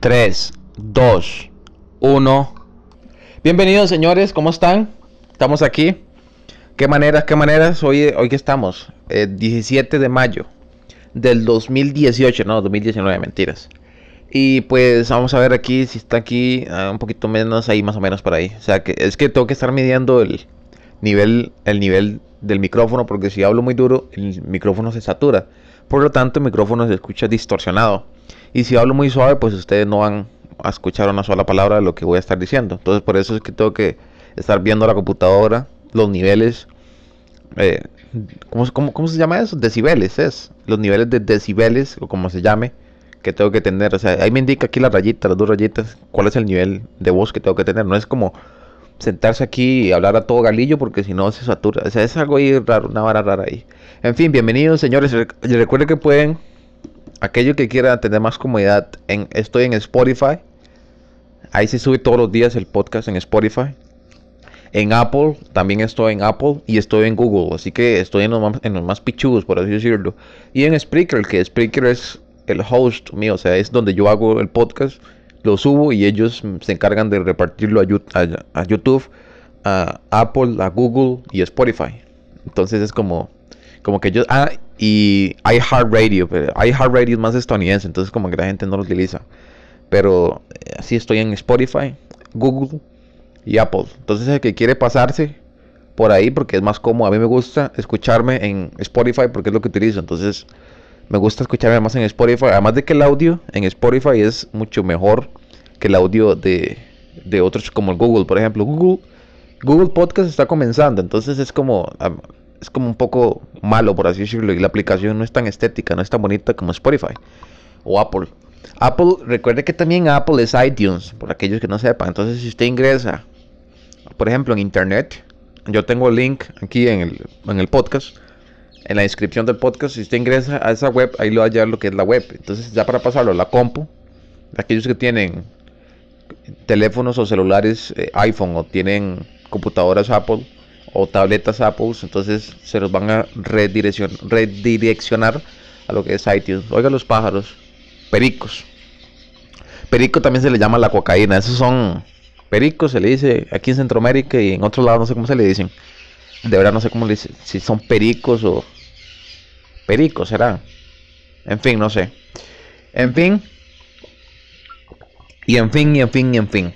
3, 2, 1. Bienvenidos señores, ¿cómo están? Estamos aquí. ¿Qué maneras, qué maneras? Hoy, hoy que estamos, 17 de mayo del 2018, no, 2019, mentiras. Y pues vamos a ver aquí si está aquí ah, un poquito menos ahí más o menos por ahí. O sea que es que tengo que estar midiendo el nivel el nivel del micrófono porque si hablo muy duro el micrófono se satura. Por lo tanto el micrófono se escucha distorsionado. Y si hablo muy suave, pues ustedes no van a escuchar una sola palabra de lo que voy a estar diciendo. Entonces por eso es que tengo que estar viendo la computadora, los niveles. Eh, ¿cómo, se llama eso? Decibeles, es. Los niveles de decibeles, o como se llame, que tengo que tener. O sea, ahí me indica aquí la rayita, las dos rayitas, cuál es el nivel de voz que tengo que tener. No es como sentarse aquí y hablar a todo galillo porque si no se satura. O sea, es algo ahí raro, una vara rara ahí. En fin, bienvenidos señores. Recuerden que pueden aquello que quiera tener más comodidad, estoy en Spotify. Ahí se sube todos los días el podcast en Spotify. En Apple, también estoy en Apple y estoy en Google. Así que estoy en los más, en los más pichudos, por así decirlo. Y en Spreaker, que Spreaker es el host mío, o sea, es donde yo hago el podcast, lo subo y ellos se encargan de repartirlo a, a YouTube, a Apple, a Google y a Spotify. Entonces es como como que yo, ah, y iHeartRadio, pero iHeartRadio es más estadounidense, entonces como que la gente no lo utiliza. Pero eh, así estoy en Spotify, Google y Apple. Entonces el que quiere pasarse por ahí porque es más cómodo, a mí me gusta escucharme en Spotify porque es lo que utilizo. Entonces me gusta escucharme más en Spotify, además de que el audio en Spotify es mucho mejor que el audio de, de otros como el Google, por ejemplo. Google Google Podcast está comenzando, entonces es como es como un poco malo, por así decirlo, y la aplicación no es tan estética, no es tan bonita como Spotify o Apple. Apple, recuerde que también Apple es iTunes, por aquellos que no sepan. Entonces, si usted ingresa, por ejemplo, en Internet, yo tengo el link aquí en el, en el podcast, en la descripción del podcast. Si usted ingresa a esa web, ahí lo va a hallar lo que es la web. Entonces, ya para pasarlo a la compu, aquellos que tienen teléfonos o celulares eh, iPhone o tienen computadoras Apple, o tabletas Apple, entonces se los van a redireccionar a lo que es iTunes. Oiga los pájaros, pericos. Perico también se le llama la cocaína. Esos son pericos, se le dice aquí en Centroamérica y en otros lados no sé cómo se le dicen. De verdad no sé cómo le dicen, si son pericos o pericos será. En fin, no sé. En fin. Y en fin, y en fin, y en fin.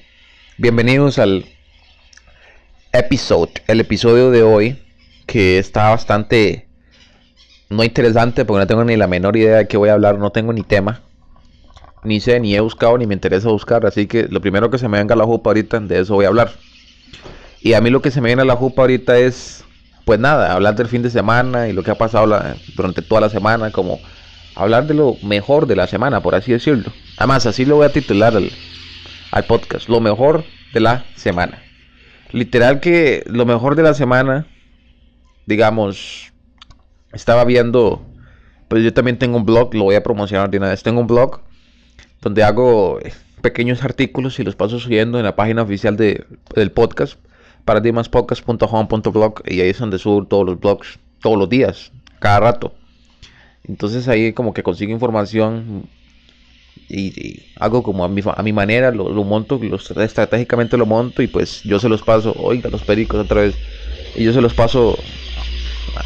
Bienvenidos al episode, el episodio de hoy, que está bastante no interesante porque no tengo ni la menor idea de qué voy a hablar, no tengo ni tema, ni sé, ni he buscado, ni me interesa buscar, así que lo primero que se me venga a la jupa ahorita, de eso voy a hablar. Y a mí lo que se me viene a la jupa ahorita es, pues nada, hablar del fin de semana y lo que ha pasado durante toda la semana, como hablar de lo mejor de la semana, por así decirlo. Además, así lo voy a titular al podcast, lo mejor de la semana. Literal que lo mejor de la semana, digamos, estaba viendo, pues yo también tengo un blog, lo voy a promocionar de una vez. Tengo un blog donde hago pequeños artículos y los paso subiendo en la página oficial de, del podcast, paradigmaspodcast.home.blog y ahí es donde subo todos los blogs, todos los días, cada rato. Entonces ahí como que consigo información y, hago como a mi, a mi manera, lo, monto, los, estratégicamente lo monto y pues yo se los paso, oiga, los pericos otra vez, y yo se los paso,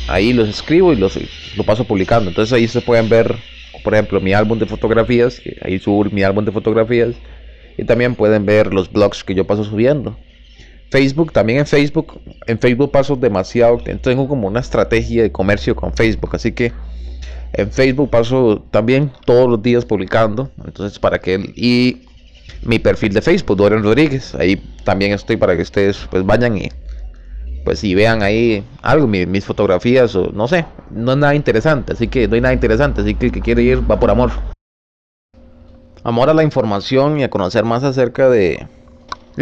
ahí los escribo y los lo paso publicando. Entonces ahí se pueden ver, por ejemplo, mi álbum de fotografías, ahí subo mi álbum de fotografías, y también pueden ver los blogs que yo paso subiendo. Facebook, también en Facebook, en Facebook paso demasiado, tengo como una estrategia de comercio con Facebook, así que en Facebook paso también todos los días publicando. Entonces, para que. Y mi perfil de Facebook, Dorian Rodríguez. Ahí también estoy para que ustedes pues vayan y. Pues si vean ahí algo, mis fotografías o no sé. No es nada interesante. Así que no hay nada interesante. Así que el que quiere ir va por amor. Amor a la información y a conocer más acerca de.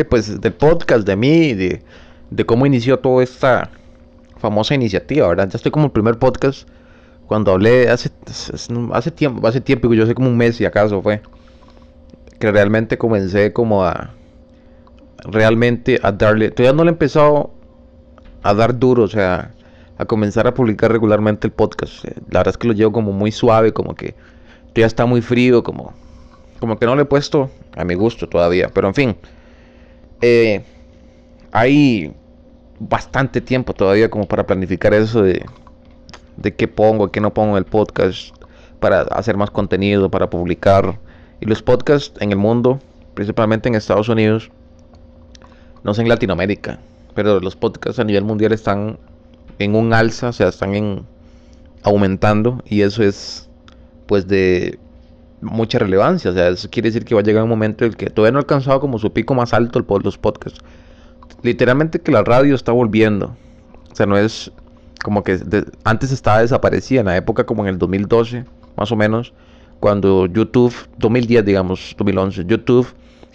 pues del podcast, de mí, de, de cómo inició toda esta famosa iniciativa, ¿verdad? Ya estoy como el primer podcast cuando hablé hace, hace tiempo, hace tiempo, yo sé como un mes y acaso fue, que realmente comencé como a, realmente a darle, todavía no le he empezado a dar duro, o sea, a comenzar a publicar regularmente el podcast. Eh, la verdad es que lo llevo como muy suave, como que ya está muy frío, como como que no le he puesto a mi gusto todavía. Pero en fin, eh, hay bastante tiempo todavía como para planificar eso de, de qué pongo, qué no pongo en el podcast, para hacer más contenido, para publicar. Y los podcasts en el mundo, principalmente en Estados Unidos, no sé en Latinoamérica, pero los podcasts a nivel mundial están en un alza, o sea, están en aumentando y eso es pues de mucha relevancia, o sea, eso quiere decir que va a llegar un momento en el que todavía no ha alcanzado como su pico más alto el, los podcasts. Literalmente que la radio está volviendo. O sea, no es como que antes estaba desaparecida en la época como en el 2012, más o menos, cuando YouTube 2010, digamos, 2011, YouTube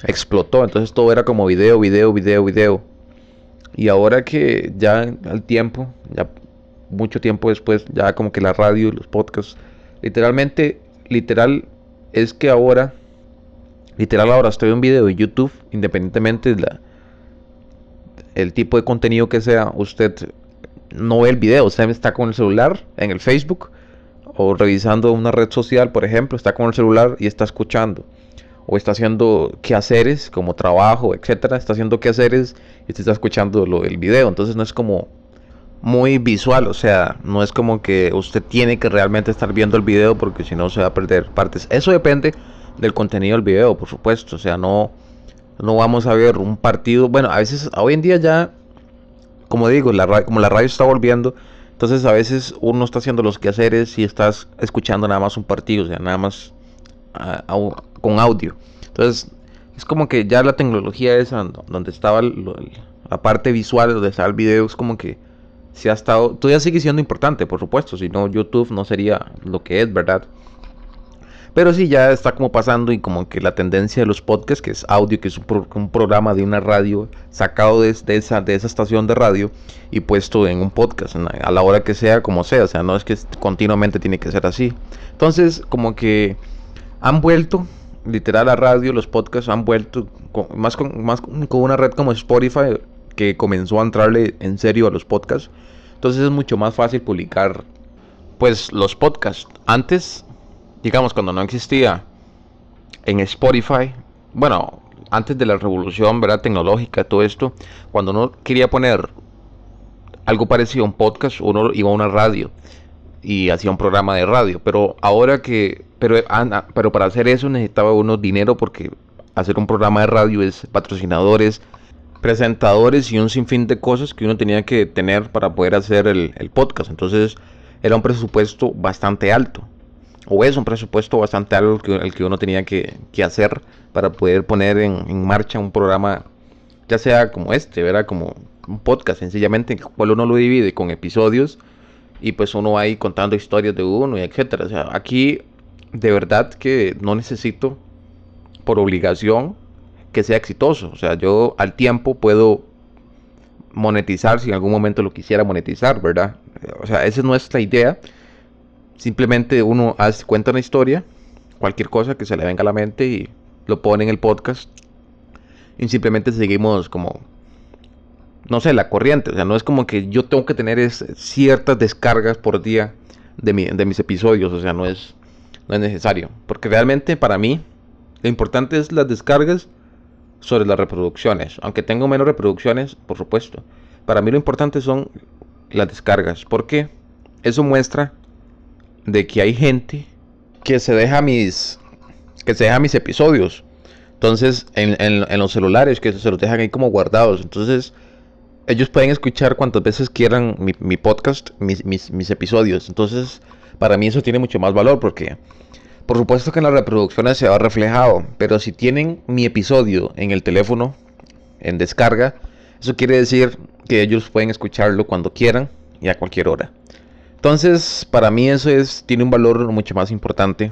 explotó, entonces todo era como video, video, video, video. Y ahora que ya al tiempo, ya mucho tiempo después, ya como que la radio los podcasts, literalmente, literal, es que ahora, literal ahora estoy en video en YouTube, independientemente de el tipo de contenido que sea, usted no ve el video, usted está con el celular en el Facebook o revisando una red social, por ejemplo, está con el celular y está escuchando. O está haciendo quehaceres como trabajo, etcétera, está haciendo quehaceres y está escuchando lo, el video, entonces no es como muy visual, o sea, no es como que usted tiene que realmente estar viendo el video porque si no se va a perder partes. Eso depende del contenido del video, por supuesto, o sea, no no vamos a ver un partido, bueno, a veces hoy en día ya como digo, la, como la radio está volviendo, entonces a veces uno está haciendo los quehaceres y estás escuchando nada más un partido, o sea, nada más con audio. Entonces, es como que ya la tecnología esa, donde estaba la parte visual, donde estaba el video, es como que se ha estado, todavía sigue siendo importante, por supuesto, si no YouTube no sería lo que es, ¿verdad? Pero sí, ya está como pasando y como que la tendencia de los podcasts, que es audio, que es un, programa de una radio sacado de, esa, de esa estación de radio y puesto en un podcast, a la hora que sea, como sea. O sea, no es que continuamente tiene que ser así. Entonces, como que han vuelto, literal, a radio, los podcasts han vuelto más, con, más con una red como Spotify, que comenzó a entrarle en serio a los podcasts. Entonces es mucho más fácil publicar pues los podcasts. Antes digamos, cuando no existía en Spotify, bueno, antes de la revolución, ¿verdad? Tecnológica, todo esto, cuando uno quería poner algo parecido a un podcast, uno iba a una radio y hacía un programa de radio, pero ahora que, pero, pero para hacer eso necesitaba uno dinero porque hacer un programa de radio es patrocinadores, presentadores y un sinfín de cosas que uno tenía que tener para poder hacer el podcast. Entonces era un presupuesto bastante alto o es un presupuesto bastante alto que, el que uno tenía que, hacer para poder poner en, marcha un programa, ya sea como este, ¿verdad? Como un podcast, sencillamente, en el cual uno lo divide con episodios y pues uno va ahí contando historias de uno y etcétera. O sea, aquí de verdad que no necesito por obligación que sea exitoso. O sea, yo al tiempo puedo monetizar si en algún momento lo quisiera monetizar, ¿verdad? O sea, esa no es la idea Simplemente uno hace, cuenta una historia, cualquier cosa que se le venga a la mente y lo pone en el podcast. Y simplemente seguimos como, no sé, la corriente. O sea, no es como que yo tengo que tener es, ciertas descargas por día de, de mis episodios. O sea, no es, no es necesario. Porque realmente para mí lo importante es las descargas sobre las reproducciones. Aunque tengo menos reproducciones, por supuesto. Para mí lo importante son las descargas. Porque eso muestra de que hay gente que se deja mis que se deja mis episodios. Entonces en, los celulares que se los dejan ahí como guardados. Entonces ellos pueden escuchar cuantas veces quieran mi, podcast mis, mis, episodios. Entonces para mí eso tiene mucho más valor porque por supuesto que en las reproducciones se va reflejado pero si tienen mi episodio en el teléfono en descarga eso quiere decir que ellos pueden escucharlo cuando quieran y a cualquier hora entonces, para mí eso es, tiene un valor mucho más importante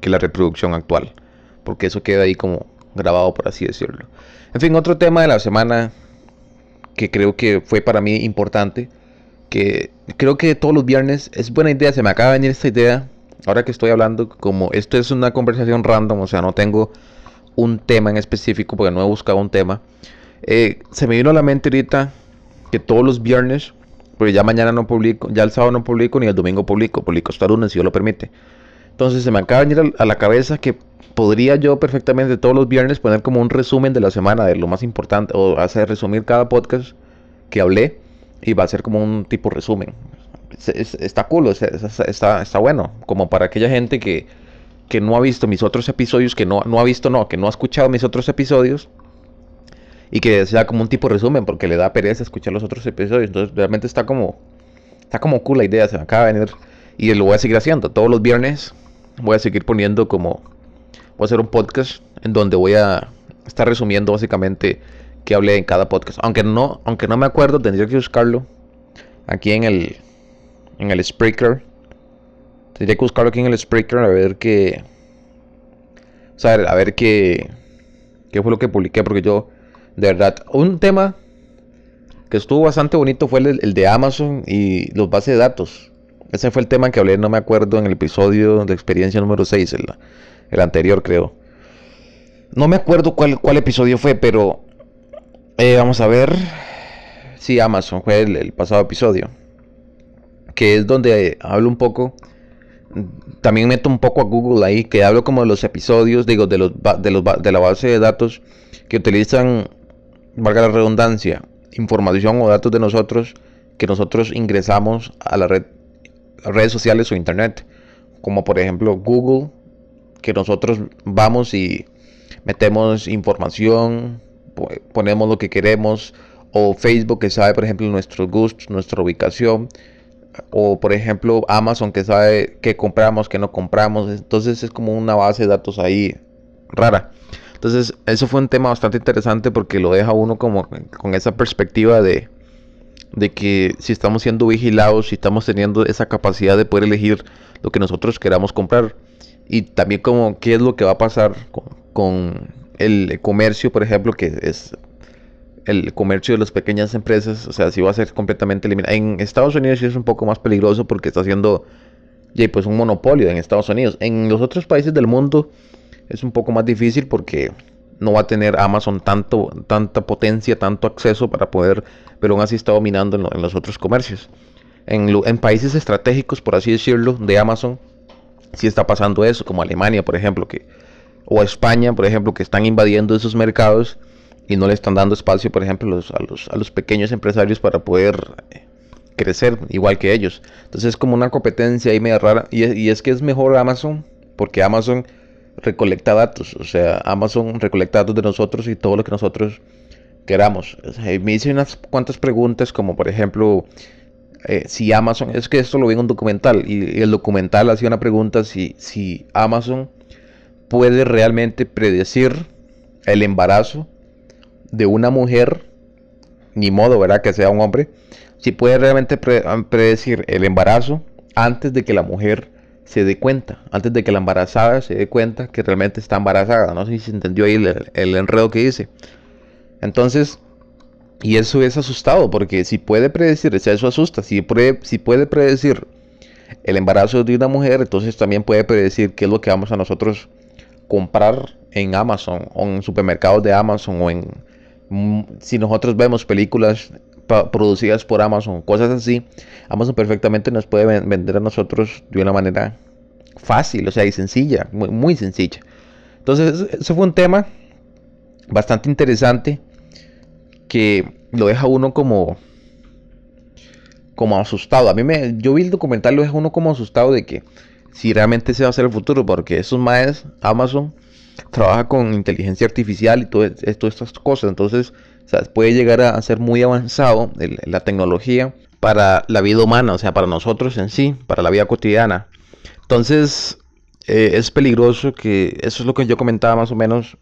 que la reproducción actual, porque eso queda ahí como grabado, por así decirlo. En fin, otro tema de la semana que creo que fue para mí importante, que creo que todos los viernes es buena idea, se me acaba de venir esta idea, ahora que estoy hablando, como esto es una conversación random, o sea, no tengo un tema en específico, porque no he buscado un tema, eh, se me vino a la mente ahorita que todos los viernes porque ya mañana no publico, ya el sábado no publico ni el domingo publico, publico hasta lunes si Dios lo permite. Entonces se me acaba de venir a la cabeza que podría yo perfectamente todos los viernes poner como un resumen de la semana, de lo más importante, o hacer resumir cada podcast que hablé, y va a ser como un tipo resumen. está cool, está, está, bueno, como para aquella gente que, que no ha visto mis otros episodios, que no, no ha visto, no, que no ha escuchado mis otros episodios, y que sea como un tipo resumen, porque le da pereza escuchar los otros episodios. Entonces, realmente está como, está como cool la idea, se me acaba de venir, y lo voy a seguir haciendo. Todos los viernes voy a seguir poniendo como voy a hacer un podcast en donde voy a estar resumiendo básicamente qué hablé en cada podcast. Aunque no, aunque no me acuerdo, tendría que buscarlo aquí en el en el Spreaker. Tendría que buscarlo aquí en el Spreaker a ver qué o sea, a ver qué qué fue lo que publiqué porque yo de verdad un tema que estuvo bastante bonito fue el, de Amazon y los bases de datos. Ese fue el tema que hablé, no me acuerdo, en el episodio de experiencia número 6, el, el anterior creo. No me acuerdo cuál, cuál episodio fue, pero eh, vamos a ver. Sí, Amazon fue el, pasado episodio. Que es donde hablo un poco. También meto un poco a Google ahí, que hablo como de los episodios, digo, de, los, de, los, de la base de datos que utilizan, valga la redundancia, información o datos de nosotros que nosotros ingresamos a la red, redes sociales o internet. Como por ejemplo Google, que nosotros vamos y metemos información, ponemos lo que queremos, o Facebook que sabe, por ejemplo, nuestros gustos, nuestra ubicación, o por ejemplo Amazon que sabe qué compramos, qué no compramos, entonces es como una base de datos ahí rara. Entonces, eso fue un tema bastante interesante porque lo deja uno como con esa perspectiva de, de que si estamos siendo vigilados, si estamos teniendo esa capacidad de poder elegir lo que nosotros queramos comprar y también como qué es lo que va a pasar con, el comercio, por ejemplo, que es el comercio de las pequeñas empresas, o sea, si va a ser completamente eliminado. En Estados Unidos sí es un poco más peligroso porque está haciendo pues un monopolio en Estados Unidos. En los otros países del mundo es un poco más difícil porque no va a tener Amazon tanto, tanta potencia, tanto acceso para poder, pero aún así está dominando en, los otros comercios. En, países estratégicos, por así decirlo, de Amazon, si está pasando eso, como Alemania, por ejemplo, que, o España, por ejemplo, que están invadiendo esos mercados y no le están dando espacio, por ejemplo, a, los, a los pequeños empresarios para poder eh, crecer igual que ellos. Entonces es como una competencia ahí media rara. Y, es que es mejor Amazon, porque Amazon recolecta datos. O sea, Amazon recolecta datos de nosotros y todo lo que nosotros queramos. me hice unas cuantas preguntas, como por ejemplo, eh, si Amazon, es que esto lo vi en un documental y, el documental hacía una pregunta si, si Amazon puede realmente predecir el embarazo de una mujer, ni modo, ¿verdad? Que sea un hombre, si puede realmente predecir el embarazo antes de que la mujer se dé cuenta, antes de que la embarazada se dé cuenta que realmente está embarazada. No sé si se entendió ahí el, el enredo que dice. Entonces, y eso es asustado, porque si puede predecir, eso asusta, si puede, si puede predecir el embarazo de una mujer, entonces también puede predecir qué es lo que vamos a nosotros comprar en Amazon o en supermercados de Amazon o en mm, si nosotros vemos películas producidas por Amazon, cosas así, Amazon perfectamente nos puede vender a nosotros de una manera fácil, o sea, y sencilla, muy, muy sencilla. Entonces, eso fue un tema bastante interesante que lo deja uno como como asustado. A mí me yo vi el documental lo deja uno como asustado de que si realmente se va a hacer el futuro porque esos maes Amazon trabaja con inteligencia artificial y todas estas cosas, entonces puede llegar a ser muy avanzado la tecnología para la vida humana, o sea, para nosotros en sí, para la vida cotidiana. Entonces, eh, es peligroso que eso es lo que yo comentaba más o menos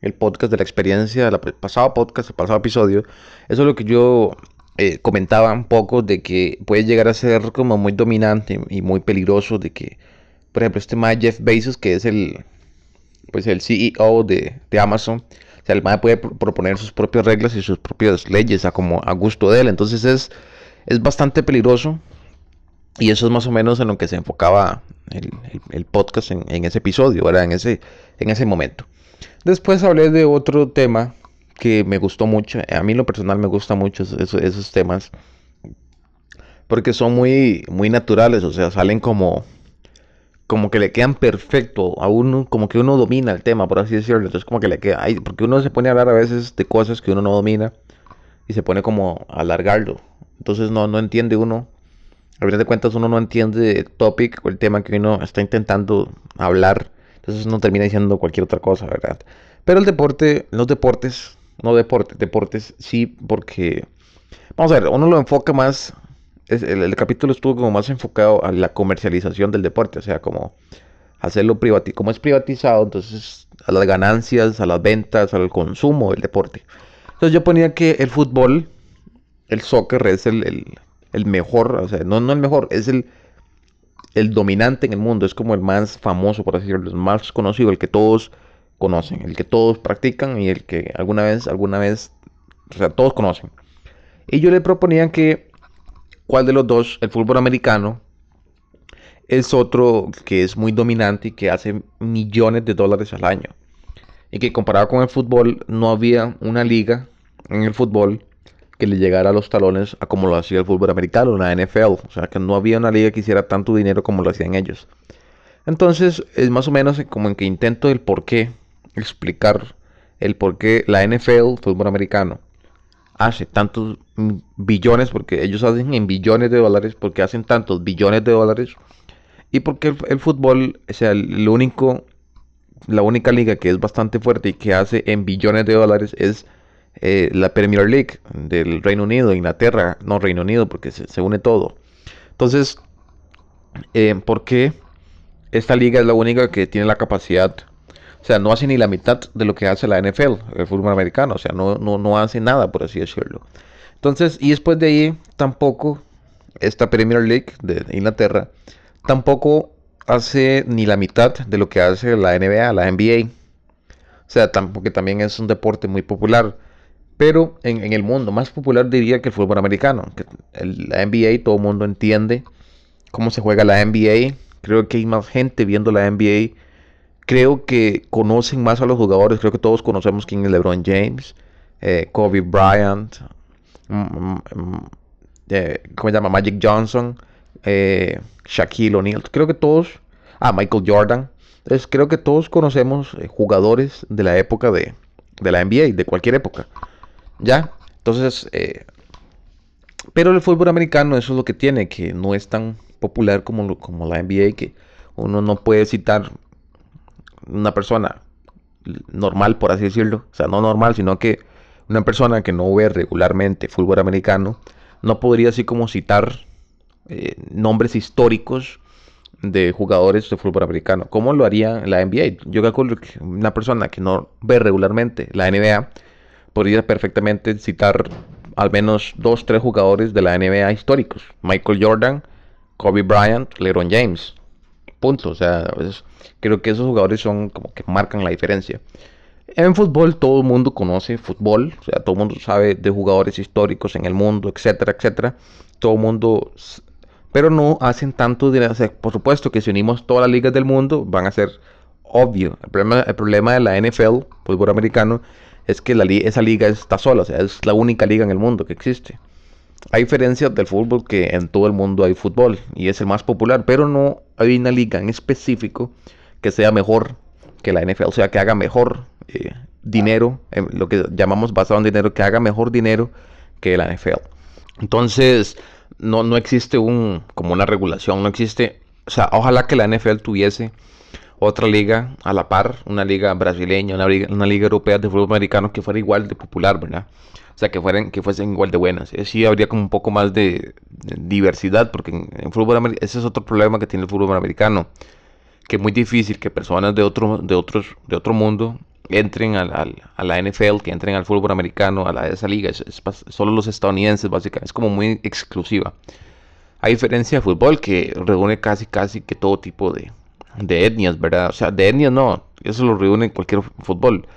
el podcast de la experiencia, el pasado podcast, el pasado episodio, eso es lo que yo eh, comentaba un poco de que puede llegar a ser como muy dominante y muy peligroso de que, por ejemplo, este más Jeff Bezos, que es el, pues el CEO de, Amazon, o sea, el MAE puede proponer sus propias reglas y sus propias leyes a como a gusto de él, entonces es, es bastante peligroso y eso es más o menos en lo que se enfocaba el, podcast en, ese episodio, ¿verdad? En ese, en ese momento. Después hablé de otro tema que me gustó mucho. A mí lo personal me gusta mucho esos, temas. Porque son muy, muy naturales. O sea, salen como, como que le quedan perfecto a uno, como que uno domina el tema, por así decirlo. Entonces como que le queda, ay, porque uno se pone a hablar a veces de cosas que uno no domina y se pone como a alargarlo. Entonces no, no entiende uno. A fin de cuentas uno no entiende el topic o el tema que uno está intentando hablar. Entonces uno termina diciendo cualquier otra cosa, ¿verdad? Pero el deporte, los deportes, no deportes, deportes sí, porque... Vamos a ver, uno lo enfoca más el, capítulo estuvo como más enfocado a la comercialización del deporte, o sea, como hacerlo privatizado, como es privatizado, entonces a las ganancias, a las ventas, al consumo del deporte. Entonces yo ponía que el fútbol, el soccer es el, mejor, o sea, no, no el mejor, es el, el dominante en el mundo, es como el más famoso, por así decirlo, el más conocido, el que todos conocen, el que todos practican y el que alguna vez, alguna vez, o sea, todos conocen. Y yo le proponía que cuál de los dos, el fútbol americano, es otro que es muy dominante y que hace millones de dólares al año. Y que comparado con el fútbol, no había una liga en el fútbol que le llegara a los talones a como lo hacía el fútbol americano, la NFL. O sea, que no había una liga que hiciera tanto dinero como lo hacían ellos. Entonces, es más o menos como en que intento el por qué, explicar el por qué la NFL, fútbol americano, hace tantos billones, porque ellos hacen en billones de dólares, porque hacen tantos billones de dólares, y porque el, fútbol, o sea, único, la única liga que es bastante fuerte y que hace en billones de dólares es eh, la Premier League del Reino Unido, Inglaterra, no Reino Unido, porque se, une todo. Entonces, eh, ¿por qué esta liga es la única que tiene la capacidad o sea, no hace ni la mitad de lo que hace la NFL, el fútbol americano. O sea, no, no, no hace nada, por así decirlo. Entonces, y después de ahí, tampoco esta Premier League de Inglaterra, tampoco hace ni la mitad de lo que hace la NBA, la NBA. O sea, porque también es un deporte muy popular. Pero en, el mundo más popular diría que el fútbol americano. Que la NBA, todo el mundo entiende cómo se juega la NBA. Creo que hay más gente viendo la NBA creo que conocen más a los jugadores. Creo que todos conocemos quién es LeBron James, eh, Kobe Bryant, mm, mm, mm, eh, ¿cómo se llama? Magic Johnson, eh, Shaquille O'Neal. Creo que todos, ah, Michael Jordan. Entonces, creo que todos conocemos jugadores de la época de, de, la NBA, de cualquier época. ¿Ya? Entonces, pero el fútbol americano, eso es lo que tiene, que no es tan popular como, como la NBA, que uno no puede citar una persona normal, por así decirlo, o sea, no normal, sino que una persona que no ve regularmente fútbol americano, no podría así como citar eh, nombres históricos de jugadores de fútbol americano. ¿Cómo lo haría la NBA? Yo calculo que una persona que no ve regularmente la NBA podría perfectamente citar al menos dos, tres jugadores de la NBA históricos. Michael Jordan, Kobe Bryant, LeBron James. Punto. O sea, creo que esos jugadores son como que marcan la diferencia. En fútbol todo el mundo conoce fútbol, o sea, todo el mundo sabe de jugadores históricos en el mundo, etcétera, etcétera. Todo el mundo, pero no hacen tanto dinero. por supuesto que si unimos todas las ligas del mundo van a ser obvio. El problema, el problema de la NFL, fútbol americano, es que la, esa liga está sola, o sea, es la única liga en el mundo que existe. Hay diferencias del fútbol que en todo el mundo hay fútbol y es el más popular, pero no hay una liga en específico que sea mejor que la NFL, o sea, que haga mejor eh, dinero, lo que llamamos basado en dinero, que haga mejor dinero que la NFL. Entonces, no, no existe un, como una regulación, no existe, o sea, ojalá que la NFL tuviese otra liga a la par, una liga brasileña, una liga, una liga europea de fútbol americano que fuera igual de popular, ¿verdad? O sea, que, fueran, que fuesen igual de buenas. Así habría como un poco más de, diversidad, porque en, fútbol ese es otro problema que tiene el fútbol americano, que es muy difícil que personas de otro, de otros, de otro mundo entren a la NFL, que entren al fútbol americano, a, la, esa liga. Solo los estadounidenses, básicamente. Es como muy exclusiva. A diferencia de fútbol, que reúne casi, casi que todo tipo de, de etnias, ¿verdad? O sea, de etnias no, eso lo reúne en cualquier fútbol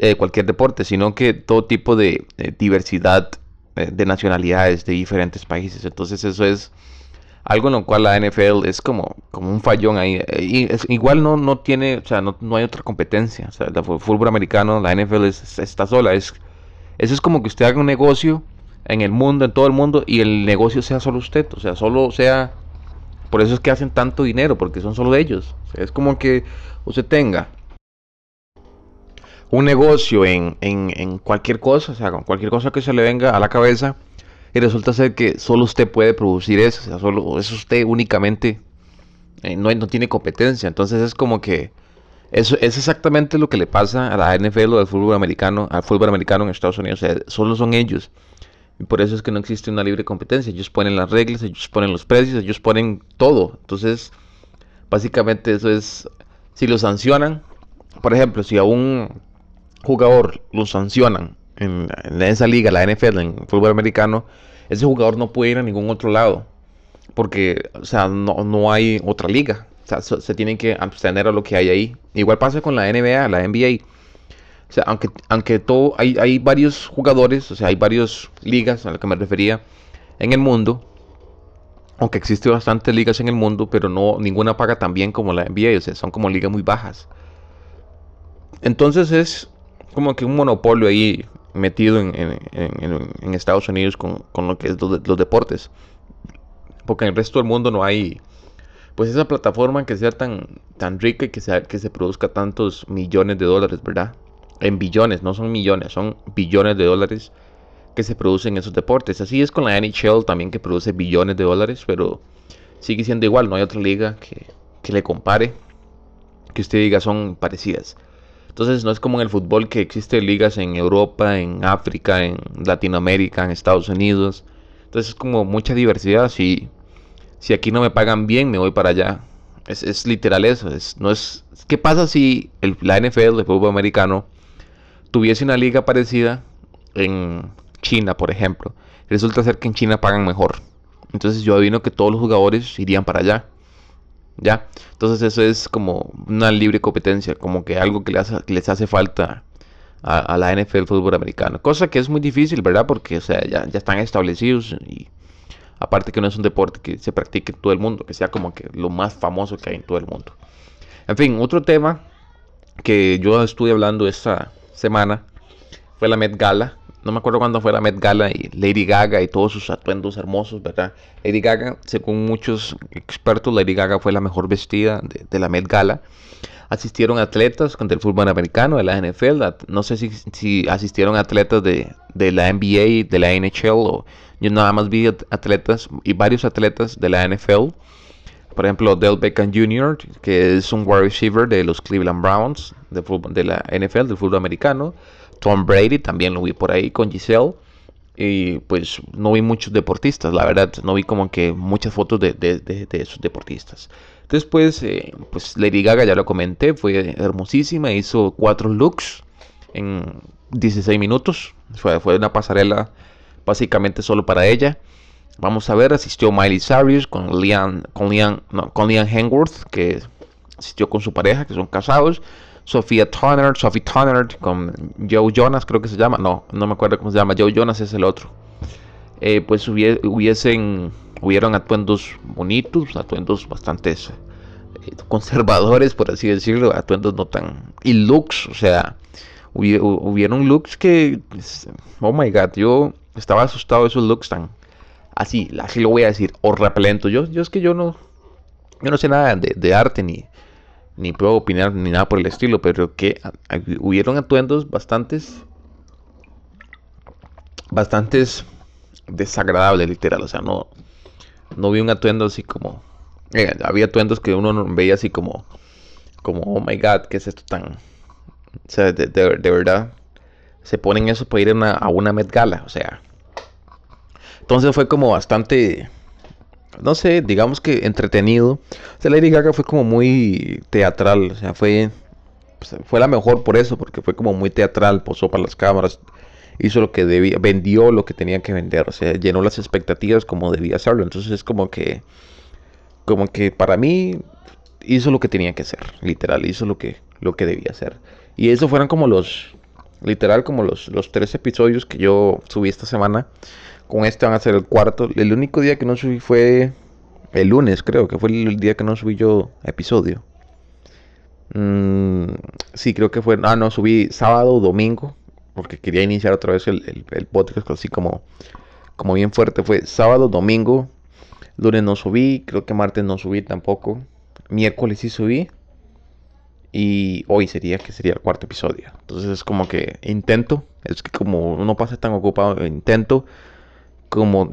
eh, cualquier deporte, sino que todo tipo de, diversidad eh, de nacionalidades de diferentes países. Entonces eso es algo en lo cual la NFL es como, como un fallón ahí. Eh, y igual no, no tiene, o sea, no, hay otra competencia. O sea, el fútbol americano, la NFL está sola. Es, eso es como que usted haga un negocio en el mundo, en todo el mundo, y el negocio sea solo usted. O sea, solo sea Por eso es que hacen tanto dinero, porque son solo ellos. es como que usted tenga un negocio en, en, cualquier cosa, o sea, con cualquier cosa que se le venga a la cabeza, y resulta ser que solo usted puede producir eso, o sea, solo es usted únicamente, eh, no, no tiene competencia. Entonces es como que eso es exactamente lo que le pasa a la NFL o al fútbol americano, al fútbol americano en Estados Unidos. O sea, solo son ellos. Y por eso es que no existe una libre competencia. Ellos ponen las reglas, ellos ponen los precios, ellos ponen todo. Entonces, básicamente eso es, si lo sancionan, por ejemplo, si a un jugador lo sancionan en, esa liga, la NFL, en fútbol americano, ese jugador no puede ir a ningún otro lado. Porque, o sea, no, no hay otra liga. O sea, se tienen que abstener a lo que hay ahí. Igual pasa con la NBA, la NBA. O sea, aunque, aunque todo, hay, hay varios jugadores, o sea, hay varias ligas a las que me refería en el mundo. Aunque existen bastantes ligas en el mundo, pero no ninguna paga tan bien como la NBA. O sea, son como ligas muy bajas. Entonces es como que un monopolio ahí metido en, Estados Unidos con, con, lo que es los, los deportes. Porque en el resto del mundo no hay pues esa plataforma que sea tan, tan rica y que, sea, que se produzca tantos millones de dólares, ¿verdad? En billones, no son millones, son billones de dólares que se producen en esos deportes. Así es con la NHL también que produce billones de dólares, pero sigue siendo igual, no hay otra liga que, que le compare, que usted diga son parecidas. Entonces no es como en el fútbol que existen ligas en Europa, en África, en Latinoamérica, en Estados Unidos. Entonces es como mucha diversidad, sí si aquí no me pagan bien, me voy para allá. Es, literal eso. Es, no es, ¿Qué pasa si el, la NFL, el fútbol americano, tuviese una liga parecida en China, por ejemplo? Resulta ser que en China pagan mejor. Entonces yo adivino que todos los jugadores irían para allá. ¿Ya? Entonces eso es como una libre competencia, como que algo que les hace, les hace falta a, la NFL, fútbol americano. Cosa que es muy difícil, ¿verdad? Porque, o sea, ya, ya están establecidos y Aparte que no es un deporte que se practique en todo el mundo, que sea como que lo más famoso que hay en todo el mundo. En fin, otro tema que yo estuve hablando esta semana fue la Met Gala. No me acuerdo cuándo fue la Met Gala y Lady Gaga y todos sus atuendos hermosos, ¿verdad? Lady Gaga, según muchos expertos, Lady Gaga fue la mejor vestida de, la Met Gala. Asistieron atletas del fútbol americano, de la NFL. No sé si, si asistieron atletas de, de la NBA, de la NHL o yo nada más vi atletas y varios atletas de la NFL. Por ejemplo, Del Beckham Jr., que es un wide receiver de los Cleveland Browns, de, de la NFL, del fútbol americano. Tom Brady, también lo vi por ahí con Giselle. Y pues no vi muchos deportistas, la verdad, no vi como que muchas fotos de, de, esos deportistas. Después, eh, pues Lady Gaga, ya lo comenté, fue hermosísima, hizo cuatro looks en 16 minutos. Fue, fue una pasarela básicamente solo para ella. Vamos a ver, asistió Miley Cyrus con Liam, con Liam, con Liam Hemsworth, que asistió con su pareja, que son casados. Sofía Turner, Sophie Turner con Joe Jonas, creo que se llama. No, no me acuerdo cómo se llama. Joe Jonas es el otro. Eh, pues hubiesen, hubieron atuendos bonitos, atuendos bastante eh, conservadores, por así decirlo, atuendos no tan. y looks, o sea, hubieron looks que. Oh my god, yo estaba asustado de esos looks tan así, así lo voy a decir, repelento Yo, yo es que yo no, yo no sé nada de, arte ni, ni puedo opinar ni nada por el estilo, pero que hubieron atuendos bastantes, bastantes desagradables, literal. O sea, no, no vi un atuendo así como, eh, había atuendos que uno veía así como, como, oh my god, ¿qué es esto tan, o sea, de, verdad, se ponen eso para ir a una, a una Met Gala, o sea, entonces fue como bastante, no sé, digamos que entretenido. O sea, Lady Gaga fue como muy teatral, o sea, fue, pues, fue la mejor por eso, porque fue como muy teatral, posó para las cámaras, hizo lo que debía, vendió lo que tenía que vender, o sea, llenó las expectativas como debía hacerlo. Entonces es como que, como que para mí hizo lo que tenía que hacer, literal, hizo lo que, lo que debía hacer. Y eso fueron como los, literal, como los, los tres episodios que yo subí esta semana. Con este van a ser el cuarto. El único día que no subí fue el lunes, creo que fue el día que no subí yo episodio. Mm, sí, creo que fue. Ah, no, subí sábado o domingo. Porque quería iniciar otra vez el, el, podcast así como, como bien fuerte. Fue sábado, domingo, Lunes no subí, creo que martes no subí tampoco. Miércoles sí subí. Y hoy sería que sería el cuarto episodio. Entonces es como que intento, es que como uno pasa tan ocupado, intento como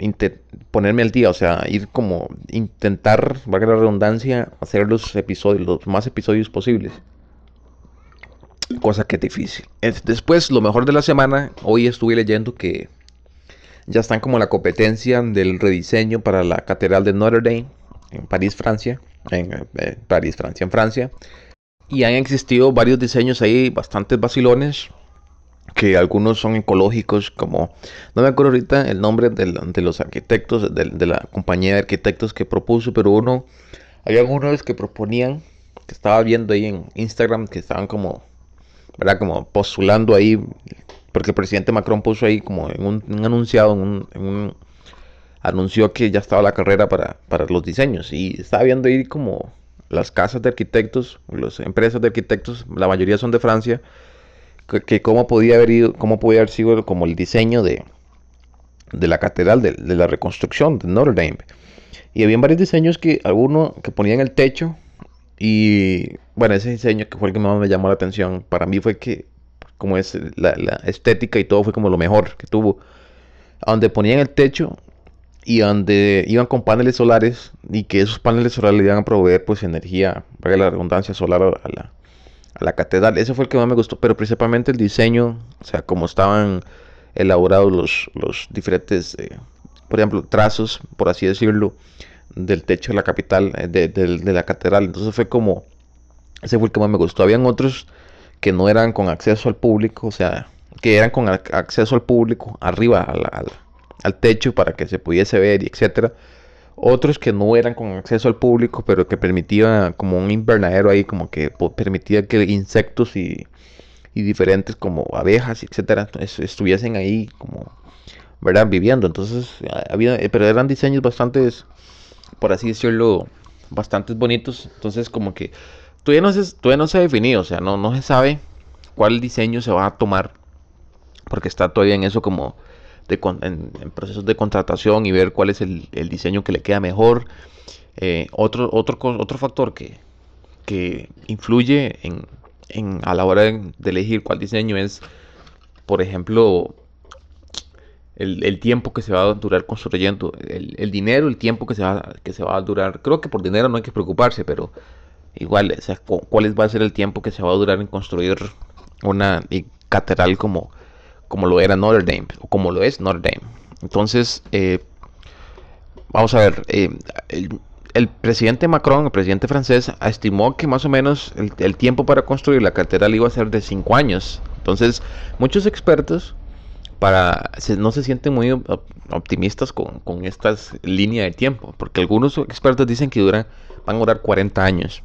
ponerme al día, o sea, ir como intentar, valga la redundancia, hacer los episodios, los más episodios posibles. Cosa que es difícil. Después, lo mejor de la semana, hoy estuve leyendo que ya están como la competencia del rediseño para la Catedral de Notre Dame en París, Francia. En eh, París, Francia, en Francia. Y han existido varios diseños ahí, bastantes vacilones, que algunos son ecológicos, como, no me acuerdo ahorita el nombre de, los arquitectos, de, la compañía de arquitectos que propuso, pero uno, hay algunos que proponían, que estaba viendo ahí en Instagram, que estaban como, ¿verdad? Como postulando ahí, porque el presidente Macron puso ahí como en un, anunciado, en un, anunció que ya estaba la carrera para, para los diseños, y estaba viendo ahí como las casas de arquitectos, las empresas de arquitectos, la mayoría son de Francia, que, cómo podía haber ido, cómo podía haber sido como el diseño de, de la catedral, de, la reconstrucción de Notre Dame. Y había varios diseños que algunos que ponían el techo y bueno, ese diseño que fue el que más me llamó la atención para mí fue que como es la, la estética y todo fue como lo mejor que tuvo. Donde ponían el techo y donde iban con paneles solares y que esos paneles solares le iban a proveer pues energía, para la redundancia solar a la, a la catedral. Ese fue el que más me gustó, pero principalmente el diseño, o sea, cómo estaban elaborados los, los diferentes, eh, por ejemplo, trazos, por así decirlo, del techo de la capital, eh, de, de, la catedral. Entonces fue como, ese fue el que más me gustó. Habían otros que no eran con acceso al público, o sea, que eran con acceso al público, arriba al techo para que se pudiese ver y etcétera. Otros que no eran con acceso al público, pero que permitía como un invernadero ahí, como que permitía que insectos y, diferentes como abejas, etcétera, estuviesen ahí como, ¿verdad? Viviendo. Entonces, había, eh, pero eran diseños bastante, por así decirlo, bastante bonitos. Entonces, como que todavía no se, todavía no se ha definido, o sea, no, no se sabe cuál diseño se va a tomar, porque está todavía en eso como en, procesos de contratación y ver cuál es el, diseño que le queda mejor. Eh, otro, otro, otro factor que, que influye en, a la hora de, elegir cuál diseño es, por ejemplo, el, tiempo que se va a durar construyendo, el, el, dinero, el tiempo que se, va, que se va a durar. Creo que por dinero no hay que preocuparse, pero igual, cuál va a ser el tiempo que se va a durar en construir una catedral como, como lo era Notre Dame, o como lo es Notre Dame. Entonces, eh, vamos a ver, eh, el, presidente Macron, el presidente francés, estimó que más o menos el, tiempo para construir la catedral iba a ser de 5 años. Entonces, muchos expertos para, no se sienten muy optimistas con, con esta línea de tiempo, porque algunos expertos dicen que duran, van a durar 40 años.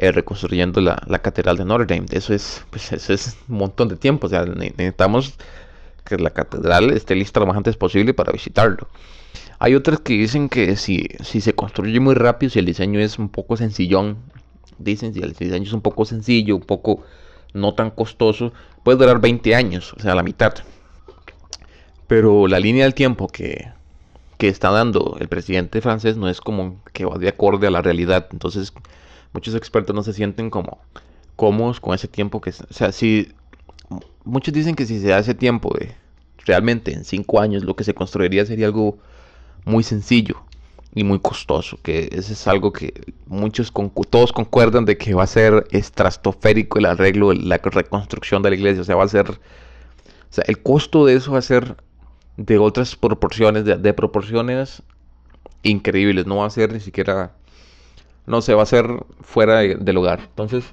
Eh, reconstruyendo la, catedral de Notre Dame. Eso es, pues, eso es un montón de tiempo. O sea, necesitamos que la catedral esté lista lo más antes posible para visitarlo. Hay otras que dicen que si, si se construye muy rápido, si el diseño es un poco sencillón, dicen si el diseño es un poco sencillo, un poco no tan costoso, puede durar 20 años, o sea, la mitad. Pero la línea del tiempo que, que está dando el presidente francés no es como que va de acorde a la realidad. Entonces, muchos expertos no se sienten como cómodos con ese tiempo que, sea, si muchos dicen que si se hace tiempo de realmente en cinco años lo que se construiría sería algo muy sencillo y muy costoso, que ese es algo que muchos todos concuerdan de que va a ser estratosférico el arreglo, la reconstrucción de la iglesia, o sea, va a ser, el costo de eso va a ser de otras proporciones, de proporciones increíbles, no va a ser ni siquiera no se va a hacer fuera del hogar. Entonces,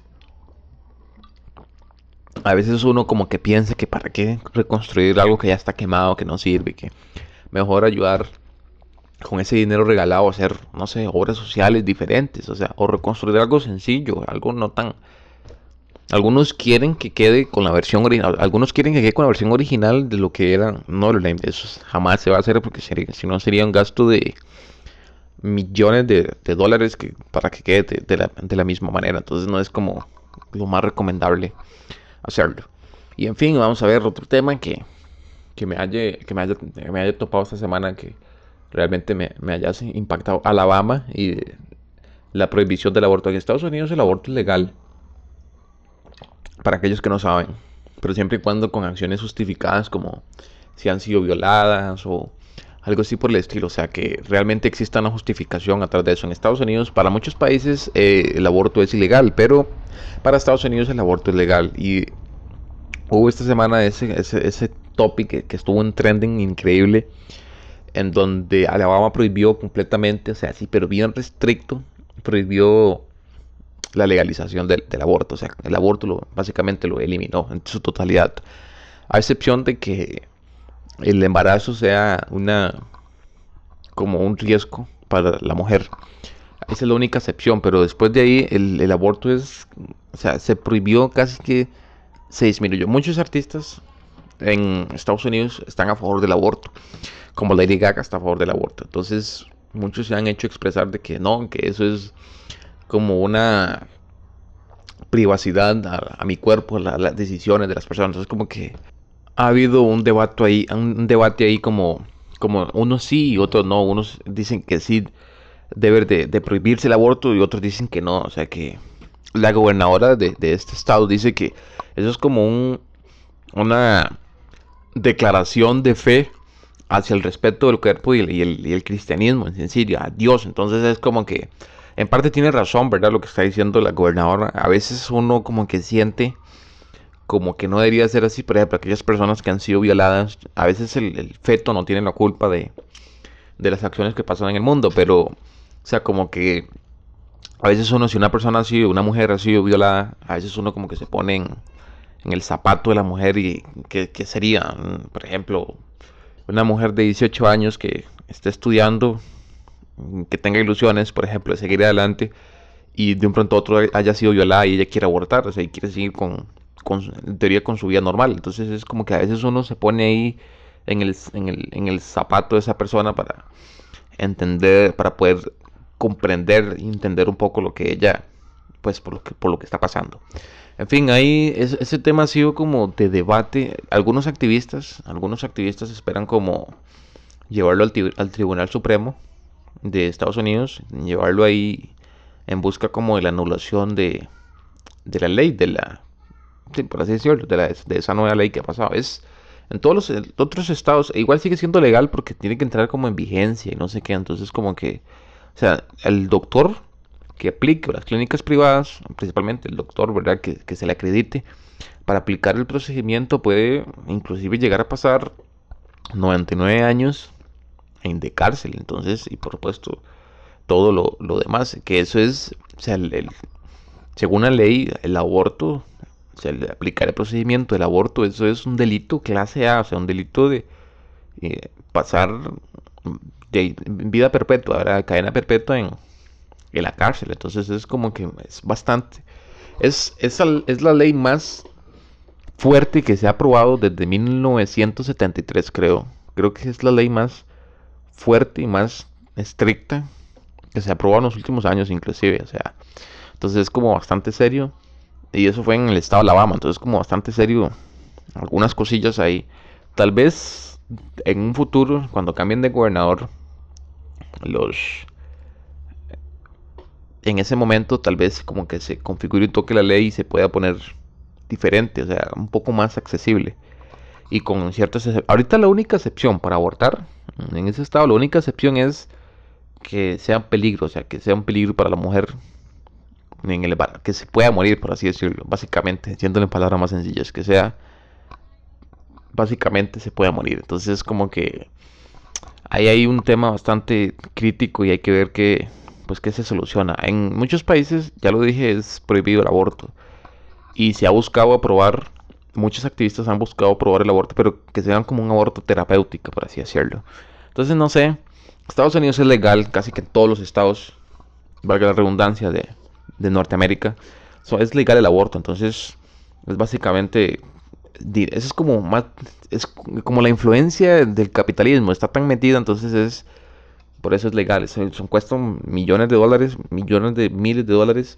a veces uno como que piensa que para qué reconstruir algo que ya está quemado, que no sirve, que mejor ayudar con ese dinero regalado a hacer, no sé, obras sociales diferentes, o sea, o reconstruir algo sencillo, algo no tan... Algunos quieren que quede con la versión original, algunos quieren que quede con la versión original de lo que era Name. Eso jamás se va a hacer porque si no sería un gasto de millones de, dólares que, para que quede de, la, misma manera. Entonces no es como lo más recomendable hacerlo. Y en fin, vamos a ver otro tema que, que, me, haya, que me, haya, me haya topado esta semana que realmente me, me hayase impactado. Alabama y la prohibición del aborto. En Estados Unidos el aborto es legal, para aquellos que no saben, pero siempre y cuando con acciones justificadas como si han sido violadas o algo así por el estilo, o sea que realmente exista una justificación atrás de eso. En Estados Unidos, para muchos países eh, el aborto es ilegal, pero para Estados Unidos el aborto es legal. Y hubo esta semana ese, ese, ese topic que, estuvo en trending increíble, en donde Alabama prohibió completamente, o sea, sí, pero bien restricto, prohibió la legalización del, aborto, o sea, el aborto lo, básicamente lo eliminó en su totalidad, a excepción de que el embarazo sea una como un riesgo para la mujer. Esa es la única excepción, pero después de ahí el, aborto es, o sea, se prohibió casi que se disminuyó. Muchos artistas en Estados Unidos están a favor del aborto, como Lady Gaga está a favor del aborto. Entonces, muchos se han hecho expresar de que no, que eso es como una privacidad a, mi cuerpo, las decisiones de las personas. Entonces, como que ha habido un debate ahí, un debate ahí como, como unos sí y otros no. Unos dicen que sí debe de, prohibirse el aborto y otros dicen que no. O sea que la gobernadora de, este estado dice que eso es como un, una declaración de fe hacia el respeto del cuerpo y el, cristianismo en sencillo, a Dios. Entonces es como que en parte tiene razón, ¿verdad? Lo que está diciendo la gobernadora. A veces uno como que siente como que no debería ser así. Por ejemplo, aquellas personas que han sido violadas, a veces el, feto no tiene la culpa de, de, las acciones que pasan en el mundo, pero, o sea, como que a veces uno, si una persona ha sido, una mujer ha sido violada, a veces uno como que se pone en, el zapato de la mujer y que, sería, por ejemplo, una mujer de 18 años que esté estudiando, que tenga ilusiones, por ejemplo, de seguir adelante y de un pronto a otro haya sido violada y ella quiere abortar, o sea, y quiere seguir con, con, en teoría con su vida normal. Entonces es como que a veces uno se pone ahí en el, en el, en el zapato de esa persona para entender, para poder comprender y entender un poco lo que ella, pues por lo que, por lo que está pasando. En fin, ahí ese tema ha sido como de debate. Algunos activistas, algunos activistas esperan como llevarlo al, al Tribunal Supremo de Estados Unidos, llevarlo ahí en busca como de la anulación de, de la ley, de la por así decirlo, de, de, esa nueva ley que ha pasado. Es en todos los otros estados, e igual sigue siendo legal porque tiene que entrar como en vigencia y no sé qué. Entonces, como que, o sea, el doctor que aplique, las clínicas privadas, principalmente el doctor, ¿verdad? Que, se le acredite para aplicar el procedimiento puede inclusive llegar a pasar 99 años en de cárcel. Entonces, y por supuesto, todo lo, demás, que eso es, o sea, el, según la ley, el aborto o sea, aplicar el procedimiento del aborto, eso es un delito clase A, o sea, un delito de eh, pasar de vida perpetua, cadena perpetua en, en, la cárcel. Entonces es como que es bastante. Es, es, es la ley más fuerte que se ha aprobado desde 1973, creo. Creo que es la ley más fuerte y más estricta que se ha aprobado en los últimos años, inclusive. O sea, entonces es como bastante serio. Y eso fue en el estado de Alabama. Entonces como bastante serio. Algunas cosillas ahí. Tal vez en un futuro, cuando cambien de gobernador, los... En ese momento tal vez como que se configure y toque la ley y se pueda poner diferente, o sea, un poco más accesible. Y con ciertas... Ahorita la única excepción para abortar en ese estado, la única excepción es que sea peligro, o sea, que sea un peligro para la mujer en el, que se pueda morir, por así decirlo, básicamente, diciéndolo en palabras más sencillas, que sea, básicamente se pueda morir. Entonces es como que ahí hay un tema bastante crítico y hay que ver que, pues, que se soluciona. En muchos países, ya lo dije, es prohibido el aborto. Y se ha buscado aprobar, muchos activistas han buscado aprobar el aborto, pero que sean como un aborto terapéutico, por así decirlo. Entonces, no sé, Estados Unidos es legal casi que en todos los estados, valga la redundancia, de, de Norteamérica, es legal el aborto, entonces es básicamente, eso es como más, es como la influencia del capitalismo, está tan metida, entonces es, por eso es legal, son, cuestan millones de dólares, millones de miles de dólares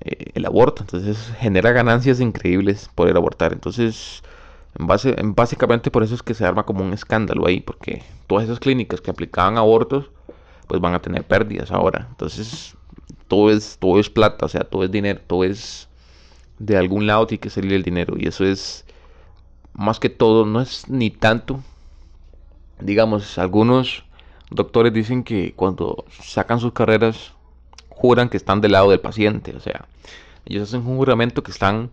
eh, el aborto, entonces genera ganancias increíbles poder abortar, entonces En base, en básicamente por eso es que se arma como un escándalo ahí, porque todas esas clínicas que aplicaban abortos, pues van a tener pérdidas ahora. Entonces, todo es, todo es plata, o sea, todo es dinero, todo es de algún lado tiene que salir el dinero. Y eso es más que todo, no es ni tanto. Digamos, algunos doctores dicen que cuando sacan sus carreras, juran que están del lado del paciente. O sea, ellos hacen un juramento que están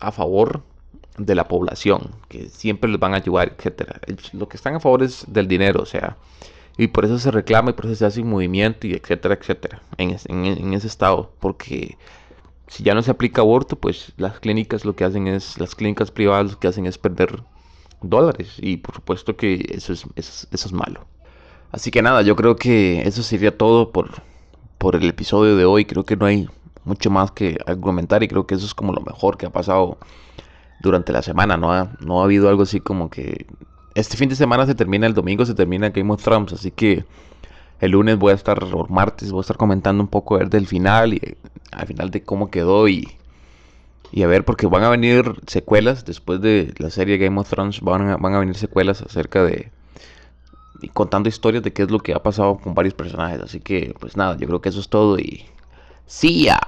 a favor de la población, que siempre les van a ayudar, etcétera. Lo que están a favor es del dinero, o sea, y por eso se reclama y por eso se hace movimiento y etcétera, etcétera, en, en, ese estado, porque si ya no se aplica aborto, pues las clínicas lo que hacen es, las clínicas privadas lo que hacen es perder dólares y por supuesto que eso es, eso, es malo. Así que nada, yo creo que eso sería todo por, por el episodio de hoy. Creo que no hay mucho más que argumentar y creo que eso es como lo mejor que ha pasado durante la semana. No ha, no ha habido algo así como que este fin de semana se termina, el domingo se termina Game of Thrones, así que el lunes voy a estar, o martes voy a estar comentando un poco a ver del final y al final de cómo quedó y, y a ver, porque van a venir secuelas después de la serie Game of Thrones, van a, van a venir secuelas acerca de, y contando historias de qué es lo que ha pasado con varios personajes, así que pues nada, yo creo que eso es todo y... ¡Sí ya!